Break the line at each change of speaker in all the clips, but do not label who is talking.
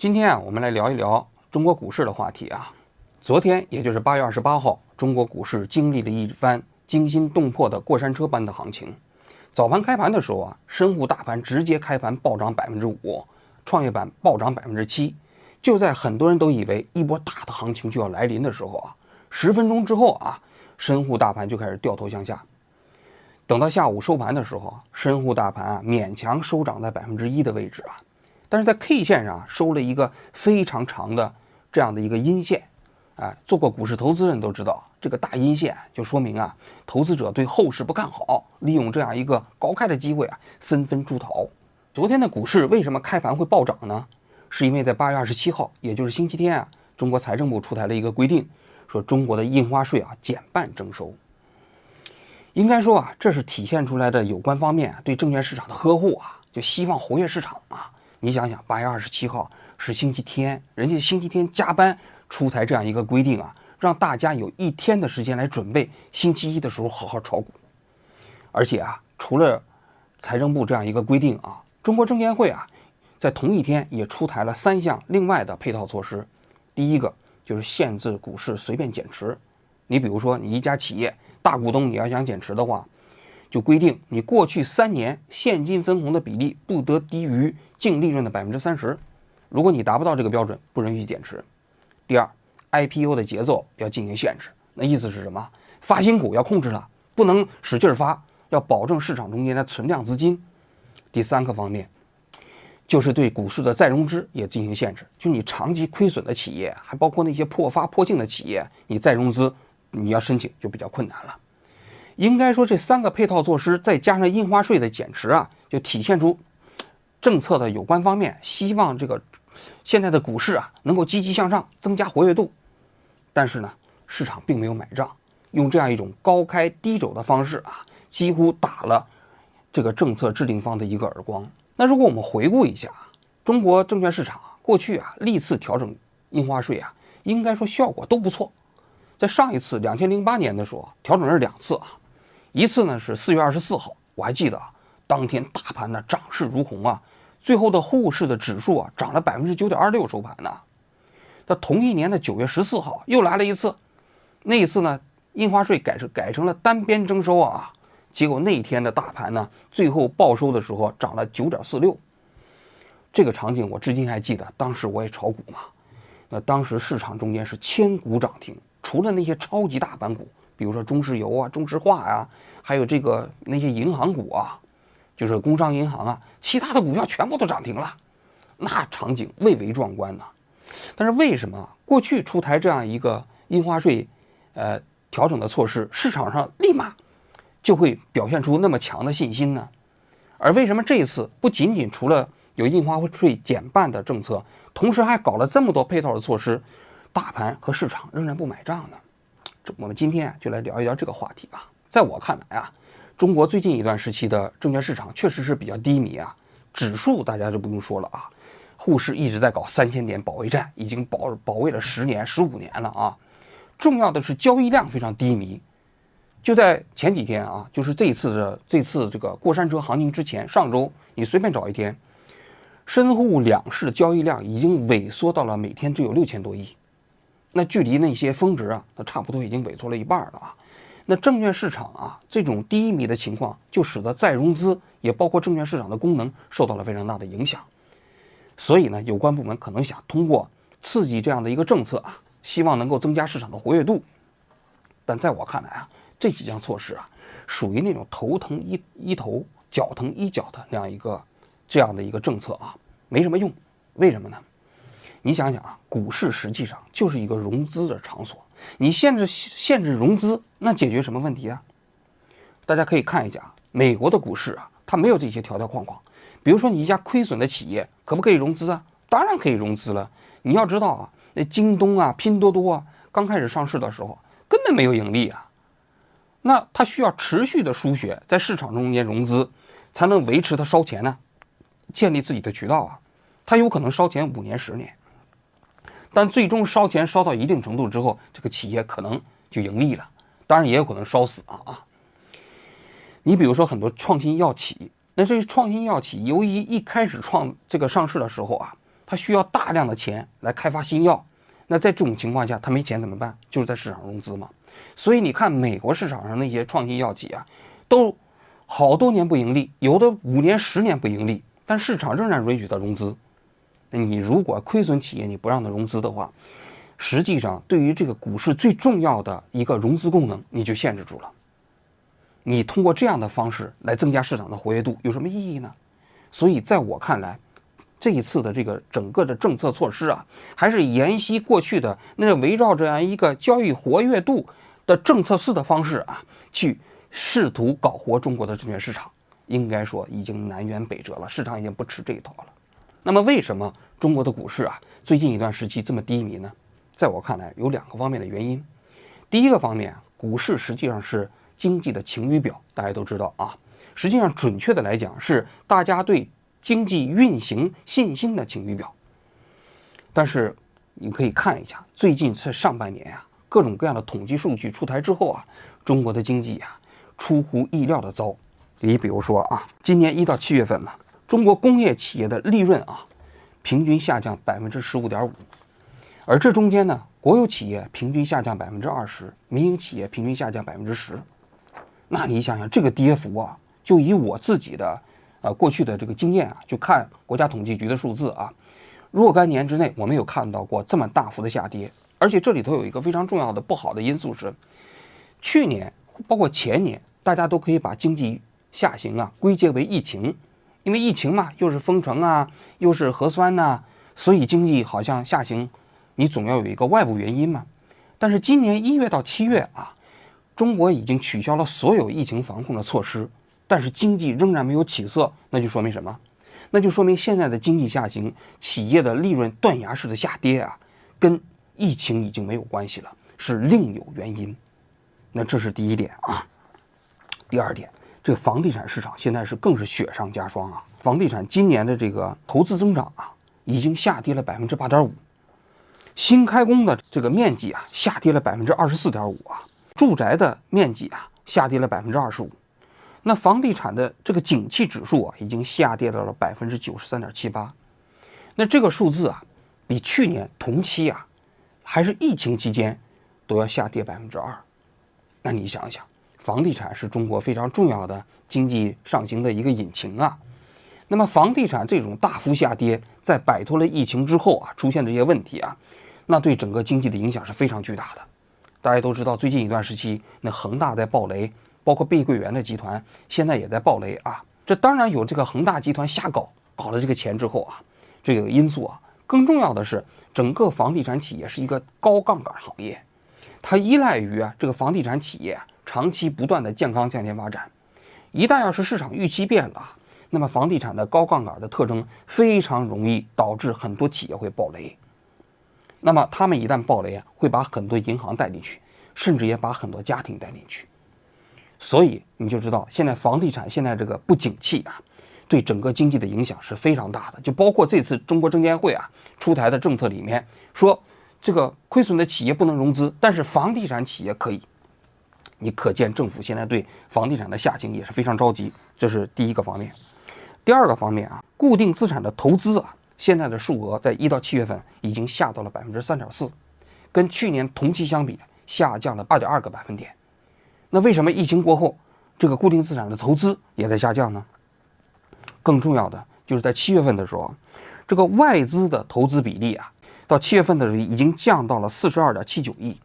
今天啊，我们来聊一聊中国股市的话题啊。昨天，也就是八月二十八号，中国股市经历了一番惊心动魄的过山车般的行情。早盘开盘的时候啊，深沪大盘直接开盘暴涨百分之五，创业板暴涨百分之七。就在很多人都以为一波大的行情就要来临的时候啊，十分钟之后啊，深沪大盘就开始掉头向下。等到下午收盘的时候，深沪大盘啊勉强收涨在百分之一的位置啊，但是在 K 线上收了一个非常长的这样的一个阴线，哎，做过股市投资人都知道，这个大阴线就说明啊，投资者对后市不看好，利用这样一个高开的机会啊，纷纷出逃。昨天的股市为什么开盘会暴涨呢？是因为在八月二十七号，也就是星期天啊，中国财政部出台了一个规定，说中国的印花税啊减半征收。应该说啊，这是体现出来的有关方面对证券市场的呵护啊，就希望活跃市场啊。你想想，八月二十七号是星期天，人家星期天加班出台这样一个规定啊，让大家有一天的时间来准备星期一的时候好好炒股。而且啊，除了财政部这样一个规定啊，中国证监会啊，在同一天也出台了三项另外的配套措施。第一个就是限制股市随便减持，你比如说你一家企业。大股东，你要想减持的话，就规定你过去三年现金分红的比例不得低于净利润的百分之三十。如果你达不到这个标准，不允许减持。第二，IPO 的节奏要进行限制。那意思是什么？发行股要控制了，不能使劲发，要保证市场中间的存量资金。第三个方面，就是对股市的再融资也进行限制。就你长期亏损的企业，还包括那些破发破净的企业，你再融资。你要申请就比较困难了。应该说，这三个配套措施再加上印花税的减持啊，就体现出政策的有关方面希望这个现在的股市啊能够积极向上，增加活跃度。但是呢，市场并没有买账，用这样一种高开低走的方式啊，几乎打了这个政策制定方的一个耳光。那如果我们回顾一下中国证券市场过去啊历次调整印花税啊，应该说效果都不错。在上一次两千零八年的时候，调整是两次啊，一次呢是四月二十四号，我还记得啊，当天大盘呢涨势如虹啊，最后的沪市的指数啊涨了百分之九点二六收盘呢。那同一年的九月十四号又来了一次，那一次呢印花税改成改成了单边征收啊，结果那一天的大盘呢最后报收的时候涨了九点四六，这个场景我至今还记得，当时我也炒股嘛，那当时市场中间是千股涨停。除了那些超级大盘股，比如说中石油啊、中石化呀，还有这个那些银行股啊，就是工商银行啊，其他的股票全部都涨停了，那场景蔚为壮观呐。但是为什么过去出台这样一个印花税，呃调整的措施，市场上立马就会表现出那么强的信心呢？而为什么这一次不仅仅除了有印花税减半的政策，同时还搞了这么多配套的措施？大盘和市场仍然不买账呢，我们今天啊就来聊一聊这个话题吧。在我看来啊，中国最近一段时期的证券市场确实是比较低迷啊。指数大家就不用说了啊，沪市一直在搞三千点保卫战，已经保保卫了十年、十五年了啊。重要的是交易量非常低迷。就在前几天啊，就是这一次的这次这个过山车行情之前，上周你随便找一天，深沪两市的交易量已经萎缩到了每天只有六千多亿。那距离那些峰值啊，它差不多已经萎缩了一半了啊。那证券市场啊，这种低迷的情况，就使得再融资也包括证券市场的功能受到了非常大的影响。所以呢，有关部门可能想通过刺激这样的一个政策啊，希望能够增加市场的活跃度。但在我看来啊，这几项措施啊，属于那种头疼一一头，脚疼一脚的那样一个这样的一个政策啊，没什么用。为什么呢？你想想啊，股市实际上就是一个融资的场所。你限制限制融资，那解决什么问题啊？大家可以看一下啊美国的股市啊，它没有这些条条框框。比如说，你一家亏损的企业，可不可以融资啊？当然可以融资了。你要知道啊，那京东啊、拼多多啊，刚开始上市的时候根本没有盈利啊。那它需要持续的输血，在市场中间融资，才能维持它烧钱呢，建立自己的渠道啊。它有可能烧钱五年、十年。但最终烧钱烧到一定程度之后，这个企业可能就盈利了，当然也有可能烧死啊啊！你比如说很多创新药企，那这些创新药企由于一开始创这个上市的时候啊，它需要大量的钱来开发新药。那在这种情况下，它没钱怎么办？就是在市场融资嘛。所以你看，美国市场上那些创新药企啊，都好多年不盈利，有的五年、十年不盈利，但市场仍然允许它融资。那你如果亏损企业你不让它融资的话，实际上对于这个股市最重要的一个融资功能，你就限制住了。你通过这样的方式来增加市场的活跃度有什么意义呢？所以在我看来，这一次的这个整个的政策措施啊，还是沿袭过去的那围绕这样一个交易活跃度的政策式的方式啊，去试图搞活中国的证券市场。应该说已经南辕北辙了，市场已经不吃这一套了。那么为什么中国的股市啊最近一段时期这么低迷呢？在我看来有两个方面的原因。第一个方面，股市实际上是。经济的晴雨表，大家都知道啊。实际上，准确的来讲，是大家对经济运行信心的晴雨表。但是，你可以看一下，最近在上半年啊，各种各样的统计数据出台之后啊，中国的经济啊出乎意料的糟。你比如说啊，今年一到七月份呢，中国工业企业的利润啊，平均下降百分之十五点五，而这中间呢，国有企业平均下降百分之二十，民营企业平均下降百分之十。那你想想这个跌幅啊，就以我自己的，呃过去的这个经验啊，就看国家统计局的数字啊，若干年之内我没有看到过这么大幅的下跌。而且这里头有一个非常重要的不好的因素是，去年包括前年，大家都可以把经济下行啊归结为疫情，因为疫情嘛，又是封城啊，又是核酸呐，所以经济好像下行，你总要有一个外部原因嘛。但是今年一月到七月啊。中国已经取消了所有疫情防控的措施，但是经济仍然没有起色，那就说明什么？那就说明现在的经济下行，企业的利润断崖式的下跌啊，跟疫情已经没有关系了，是另有原因。那这是第一点啊。第二点，这个房地产市场现在是更是雪上加霜啊！房地产今年的这个投资增长啊，已经下跌了百分之八点五，新开工的这个面积啊，下跌了百分之二十四点五啊。住宅的面积啊下跌了百分之二十五，那房地产的这个景气指数啊已经下跌到了百分之九十三点七八，那这个数字啊比去年同期啊还是疫情期间都要下跌百分之二，那你想想，房地产是中国非常重要的经济上行的一个引擎啊，那么房地产这种大幅下跌，在摆脱了疫情之后啊出现这些问题啊，那对整个经济的影响是非常巨大的。大家都知道，最近一段时期，那恒大在暴雷，包括碧桂园的集团现在也在暴雷啊。这当然有这个恒大集团瞎搞，搞了这个钱之后啊，这个因素啊。更重要的是，整个房地产企业是一个高杠杆行业，它依赖于啊这个房地产企业长期不断的健康向前发展。一旦要是市场预期变了，那么房地产的高杠杆的特征非常容易导致很多企业会暴雷。那么他们一旦暴雷啊，会把很多银行带进去，甚至也把很多家庭带进去。所以你就知道，现在房地产现在这个不景气啊，对整个经济的影响是非常大的。就包括这次中国证监会啊出台的政策里面说，这个亏损的企业不能融资，但是房地产企业可以。你可见政府现在对房地产的下行也是非常着急，这是第一个方面。第二个方面啊，固定资产的投资啊。现在的数额在一到七月份已经下到了百分之三点四，跟去年同期相比下降了二点二个百分点。那为什么疫情过后这个固定资产的投资也在下降呢？更重要的就是在七月份的时候，这个外资的投资比例啊，到七月份的时候已经降到了四十二点七九亿，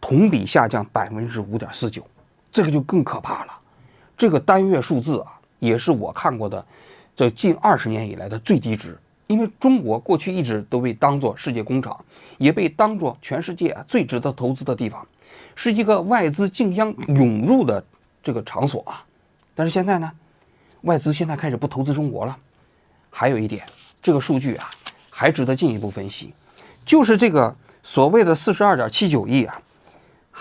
同比下降百分之五点四九，这个就更可怕了。这个单月数字啊，也是我看过的这近二十年以来的最低值。因为中国过去一直都被当作世界工厂，也被当作全世界最值得投资的地方，是一个外资竞相涌入的这个场所啊。但是现在呢，外资现在开始不投资中国了。还有一点，这个数据啊，还值得进一步分析，就是这个所谓的四十二点七九亿啊，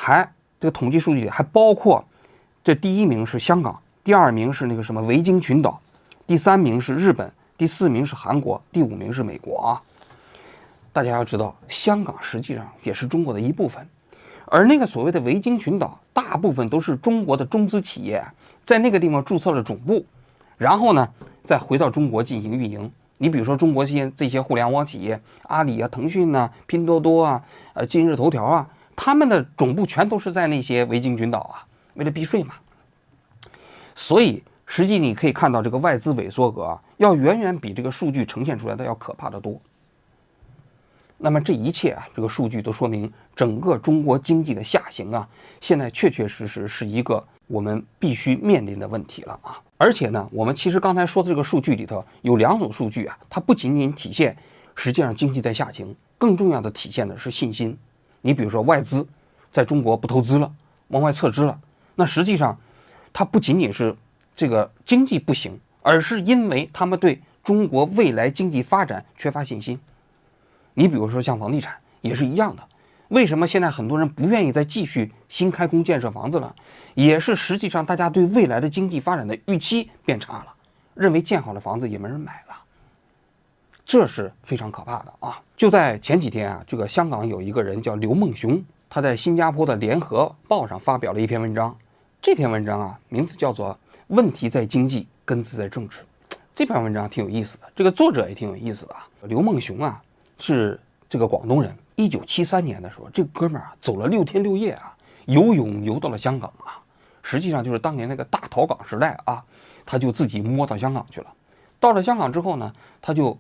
还这个统计数据里还包括，这第一名是香港，第二名是那个什么维京群岛，第三名是日本。第四名是韩国，第五名是美国啊！大家要知道，香港实际上也是中国的一部分，而那个所谓的维京群岛，大部分都是中国的中资企业在那个地方注册了总部，然后呢，再回到中国进行运营。你比如说中国些这些互联网企业，阿里啊、腾讯呐、拼多多啊、呃今日头条啊，他们的总部全都是在那些维京群岛啊，为了避税嘛。所以实际你可以看到，这个外资萎缩额啊，要远远比这个数据呈现出来的要可怕的多。那么这一切啊，这个数据都说明整个中国经济的下行啊，现在确确实实是一个我们必须面临的问题了啊。而且呢，我们其实刚才说的这个数据里头有两种数据啊，它不仅仅体现实际上经济在下行，更重要的体现的是信心。你比如说外资在中国不投资了，往外撤资了，那实际上它不仅仅是这个经济不行，而是因为他们对中国未来经济发展缺乏信心。你比如说像房地产也是一样的，为什么现在很多人不愿意再继续新开工建设房子了？也是实际上大家对未来的经济发展的预期变差了，认为建好了房子也没人买了，这是非常可怕的啊！就在前几天啊，这个香港有一个人叫刘梦熊，他在新加坡的联合报上发表了一篇文章，这篇文章啊名字叫做《问题在经济，根子在政治》。这篇文章挺有意思的，这个作者也挺有意思的啊，刘梦熊啊。是这个广东人。一九七三年的时候，这哥们儿啊走了六天六夜啊，游泳游到了香港啊。实际上就是当年那个大逃港时代啊，他就自己摸到香港去了。到了香港之后呢，他就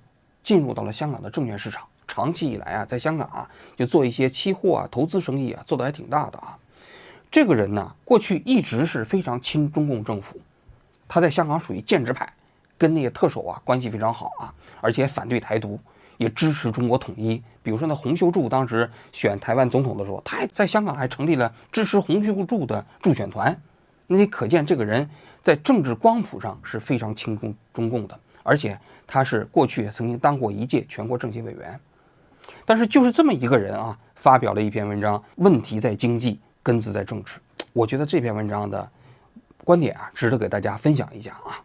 进入到了香港的证券市场。长期以来啊，在香港啊就做一些期货啊、投资生意啊，做的还挺大的啊。这个人呢，过去一直是非常亲中共政府，他在香港属于建制派，跟那些特首啊关系非常好啊，而且反对台独。也支持中国统一，比如说那洪秀柱当时选台湾总统的时候，他还在香港还成立了支持洪秀柱的助选团。那你可见这个人在政治光谱上是非常亲中中共的，而且他是过去也曾经当过一届全国政协委员。但是就是这么一个人啊，发表了一篇文章，问题在经济，根子在政治。我觉得这篇文章的观点啊，值得给大家分享一下啊。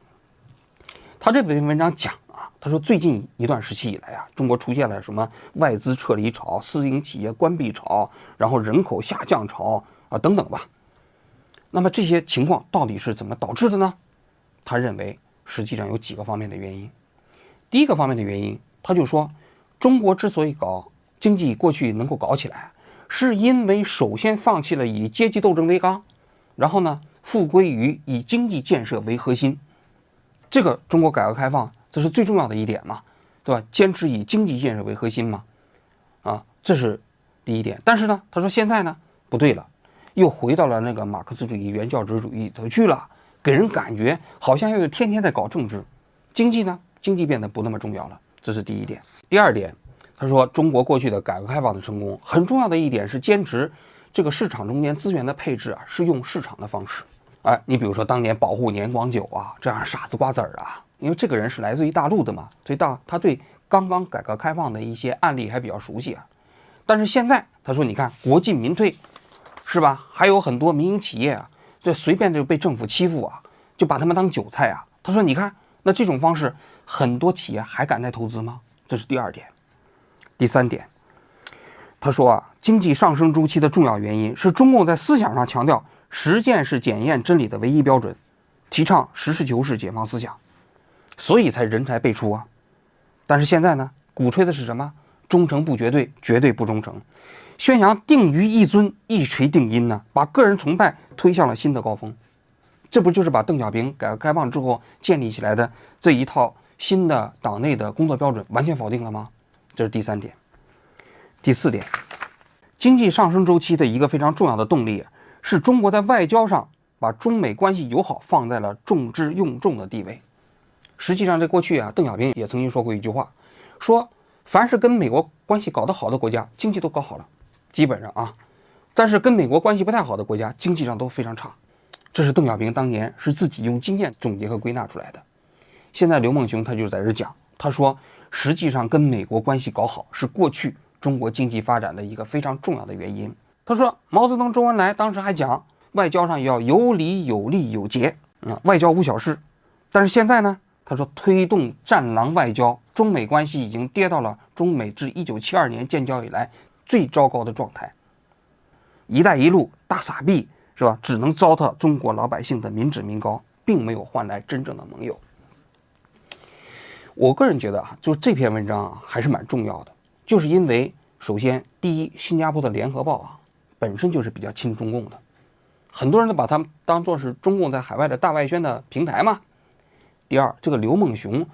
他这篇文章讲啊。他说：“最近一段时期以来啊，中国出现了什么外资撤离潮、私营企业关闭潮，然后人口下降潮啊等等吧。那么这些情况到底是怎么导致的呢？他认为实际上有几个方面的原因。第一个方面的原因，他就说，中国之所以搞经济过去能够搞起来，是因为首先放弃了以阶级斗争为纲，然后呢，复归于以经济建设为核心。这个中国改革开放。”这是最重要的一点嘛，对吧？坚持以经济建设为核心嘛，啊，这是第一点。但是呢，他说现在呢不对了，又回到了那个马克思主义原教旨主义头去了，给人感觉好像又是天天在搞政治，经济呢，经济变得不那么重要了。这是第一点。第二点，他说中国过去的改革开放的成功，很重要的一点是坚持这个市场中间资源的配置啊，是用市场的方式。哎，你比如说当年保护年广久啊，这样傻子瓜子儿啊。因为这个人是来自于大陆的嘛，所以大他对刚刚改革开放的一些案例还比较熟悉啊。但是现在他说，你看国进民退，是吧？还有很多民营企业啊，这随便就被政府欺负啊，就把他们当韭菜啊。他说，你看那这种方式，很多企业还敢再投资吗？这是第二点。第三点，他说啊，经济上升周期的重要原因是中共在思想上强调实践是检验真理的唯一标准，提倡实事求是解放思想。所以才人才辈出啊，但是现在呢，鼓吹的是什么？忠诚不绝对，绝对不忠诚，宣扬定于一尊，一锤定音呢？把个人崇拜推向了新的高峰，这不就是把邓小平改革开放之后建立起来的这一套新的党内的工作标准完全否定了吗？这是第三点。第四点，经济上升周期的一个非常重要的动力，是中国在外交上把中美关系友好放在了重之用重的地位。实际上，在过去啊，邓小平也曾经说过一句话，说凡是跟美国关系搞得好的国家，经济都搞好了，基本上啊，但是跟美国关系不太好的国家，经济上都非常差。这是邓小平当年是自己用经验总结和归纳出来的。现在刘梦熊他就在这讲，他说，实际上跟美国关系搞好是过去中国经济发展的一个非常重要的原因。他说，毛泽东、周恩来当时还讲，外交上要有理有利有节啊，外交无小事。但是现在呢？他说：“推动战狼外交，中美关系已经跌到了中美自一九七二年建交以来最糟糕的状态。一带一路大傻逼是吧？只能糟蹋中国老百姓的民脂民膏，并没有换来真正的盟友。”我个人觉得啊，就这篇文章啊，还是蛮重要的，就是因为首先第一，新加坡的联合报啊，本身就是比较亲中共的，很多人都把它当做是中共在海外的大外宣的平台嘛。第二，这个刘梦熊，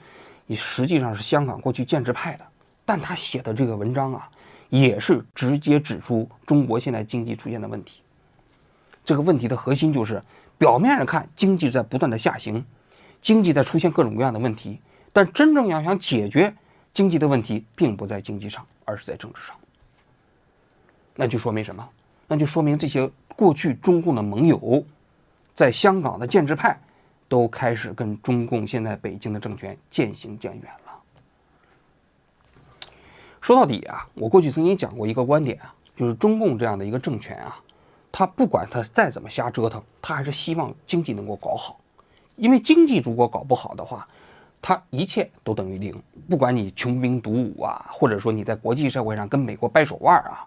你实际上是香港过去建制派的，但他写的这个文章啊，也是直接指出中国现在经济出现的问题。这个问题的核心就是，表面上看经济在不断的下行，经济在出现各种各样的问题。但真正要想解决经济的问题，并不在经济上，而是在政治上。那就说明什么？那就说明这些过去中共的盟友，在香港的建制派，都开始跟中共现在北京的政权渐行渐远了。说到底啊，我过去曾经讲过一个观点啊，就是中共这样的一个政权啊，他不管他再怎么瞎折腾，他还是希望经济能够搞好，因为经济如果搞不好的话，他一切都等于零，不管你穷兵黩武啊，或者说你在国际社会上跟美国掰手腕啊，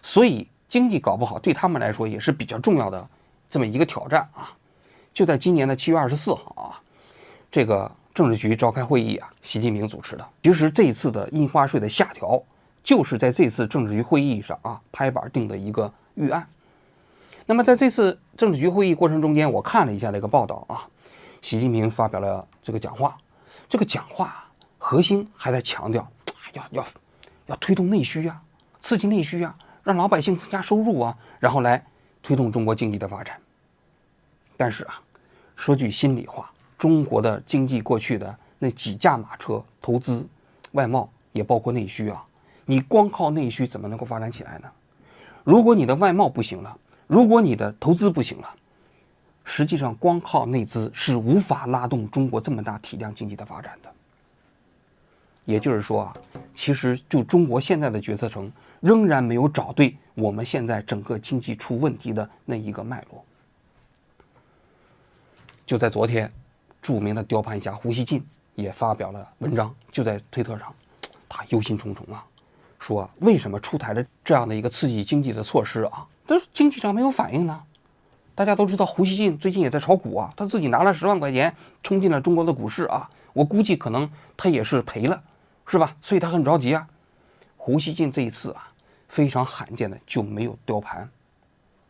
所以经济搞不好对他们来说也是比较重要的这么一个挑战啊。就在今年的七月二十四号啊，这个政治局召开会议啊，习近平主持的。其实这一次的印花税的下调，就是在这次政治局会议上啊拍板定的一个预案。那么在这次政治局会议过程中间，我看了一下这个报道啊，习近平发表了这个讲话。这个讲话核心还在强调，要要要推动内需啊，刺激内需啊，让老百姓增加收入啊，然后来推动中国经济的发展。但是啊，说句心里话，中国的经济过去的那几驾马车，投资、外贸也包括内需啊，你光靠内需怎么能够发展起来呢？如果你的外贸不行了，如果你的投资不行了。实际上，光靠内资是无法拉动中国这么大体量经济的发展的。也就是说啊，其实就中国现在的决策层仍然没有找对我们现在整个经济出问题的那一个脉络。就在昨天，著名的雕盘侠胡锡进也发表了文章，就在推特上，他忧心忡忡啊，说为什么出台了这样的一个刺激经济的措施啊，但是经济上没有反应呢？大家都知道，胡锡进最近也在炒股啊，他自己拿了十万块钱冲进了中国的股市啊，我估计可能他也是赔了，是吧？所以他很着急啊。胡锡进这一次啊，非常罕见的就没有雕盘，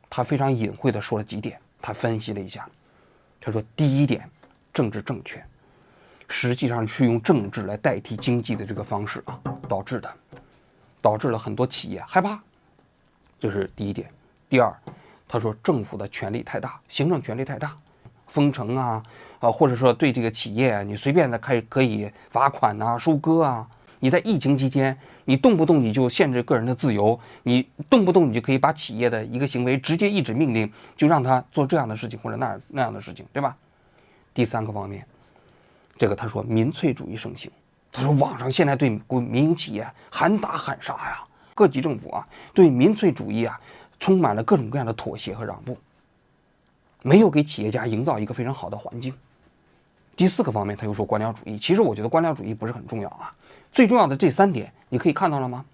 他非常隐晦的说了几点，他分析了一下，他说第一点，政治正确，实际上是用政治来代替经济的这个方式啊导致的，导致了很多企业害怕，这是第一点。第二。他说：“政府的权力太大，行政权力太大，封城啊，啊，或者说对这个企业，你随便的可以可以罚款呐、收割啊。你在疫情期间，你动不动你就限制个人的自由，你动不动你就可以把企业的一个行为直接一纸命令，就让他做这样的事情或者那那样的事情，对吧？第三个方面，这个他说民粹主义盛行。他说网上现在对国民营企业喊打喊杀呀，各级政府啊对民粹主义啊。”充满了各种各样的妥协和让步，没有给企业家营造一个非常好的环境。第四个方面，他又说官僚主义。其实我觉得官僚主义不是很重要啊，最重要的这三点，你可以看到了吗？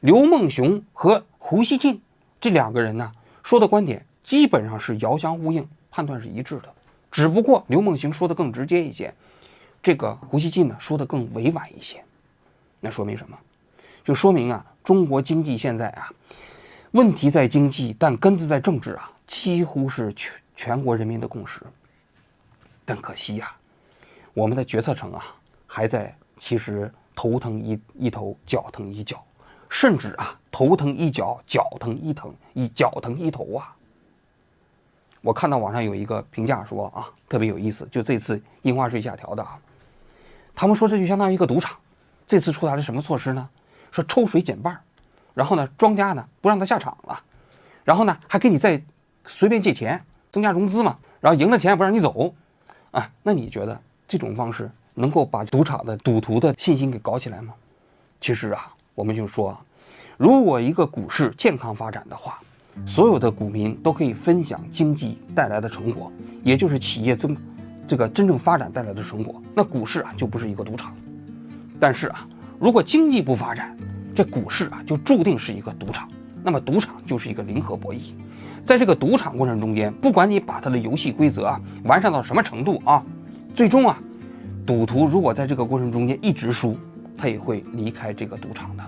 刘梦熊和胡锡进这两个人呢，说的观点基本上是遥相呼应，判断是一致的。只不过刘梦行说的更直接一些，这个胡锡进呢说的更委婉一些。那说明什么？就说明啊，中国经济现在啊。问题在经济，但根子在政治啊，几乎是全全国人民的共识。但可惜呀，我们的决策层啊，还在其实头疼一一头，脚疼一脚，甚至啊，头疼一脚，脚疼一疼一脚疼一头啊。我看到网上有一个评价说啊，特别有意思，就这次印花税下调的啊，他们说这就相当于一个赌场，这次出台了什么措施呢？说抽水减半。然后呢，庄家呢不让他下场了，然后呢还给你再随便借钱增加融资嘛，然后赢了钱不让你走，啊，那你觉得这种方式能够把赌场的赌徒的信心给搞起来吗？其实啊，我们就说，如果一个股市健康发展的话，所有的股民都可以分享经济带来的成果，也就是企业增这个真正发展带来的成果，那股市啊就不是一个赌场。但是啊，如果经济不发展，这股市啊，就注定是一个赌场。那么，赌场就是一个零和博弈。在这个赌场过程中间，不管你把它的游戏规则啊完善到什么程度啊，最终啊，赌徒如果在这个过程中间一直输，他也会离开这个赌场的。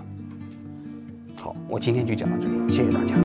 好，我今天就讲到这里，谢谢大家。